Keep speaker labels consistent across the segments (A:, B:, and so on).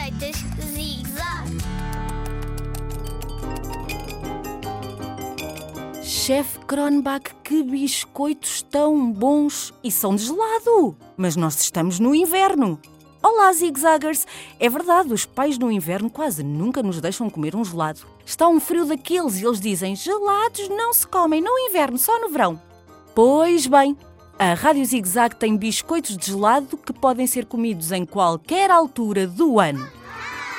A: Receitas Zig-Zag.
B: Chefe Kronbach, que biscoitos tão bons e são de gelado! Mas nós estamos no inverno. Olá, zigzaggers! É verdade, os pais no inverno quase nunca nos deixam comer um gelado. Está um frio daqueles e eles dizem: gelados não se comem no inverno, só no verão. Pois bem, a Rádio Zig-Zag tem biscoitos de gelado que podem ser comidos em qualquer altura do ano.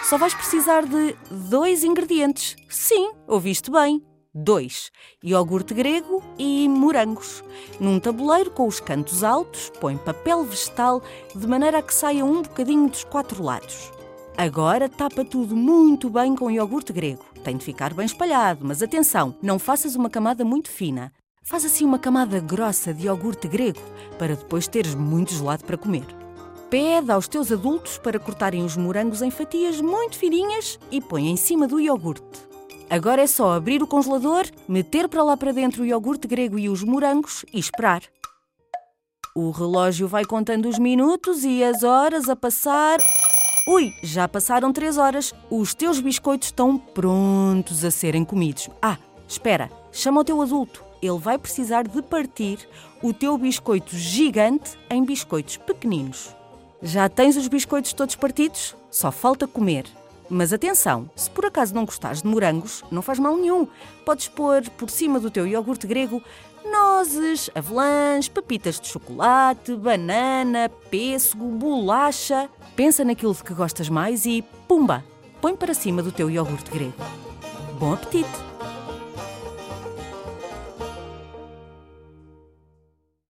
B: Só vais precisar de dois ingredientes. Sim, ouviste bem. Dois. Iogurte grego e morangos. Num tabuleiro com os cantos altos, põe papel vegetal de maneira a que saia um bocadinho dos quatro lados. Agora tapa tudo muito bem com iogurte grego. Tem de ficar bem espalhado, mas atenção, não faças uma camada muito fina. Faz assim uma camada grossa de iogurte grego para depois teres muito gelado para comer. Pede aos teus adultos para cortarem os morangos em fatias muito fininhas e põe em cima do iogurte. Agora é só abrir o congelador, meter para lá para dentro o iogurte grego e os morangos e esperar. O relógio vai contando os minutos e as horas a passar. Ui, já passaram três horas. Os teus biscoitos estão prontos a serem comidos. Ah, espera, chama o teu adulto. Ele vai precisar de partir o teu biscoito gigante em biscoitos pequeninos. Já tens os biscoitos todos partidos? Só falta comer. Mas atenção, se por acaso não gostares de morangos, não faz mal nenhum. Podes pôr por cima do teu iogurte grego nozes, avelãs, pepitas de chocolate, banana, pêssego, bolacha. Pensa naquilo de que gostas mais e pumba! Põe para cima do teu iogurte grego. Bom apetite!